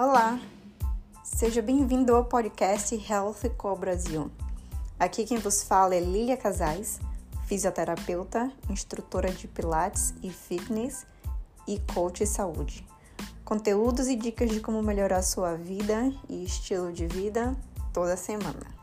Olá, seja bem-vindo ao podcast Health Co Brasil. Aqui quem vos fala é Lilia Casais, fisioterapeuta, instrutora de Pilates e Fitness e coach de saúde. Conteúdos e dicas de como melhorar sua vida e estilo de vida toda semana.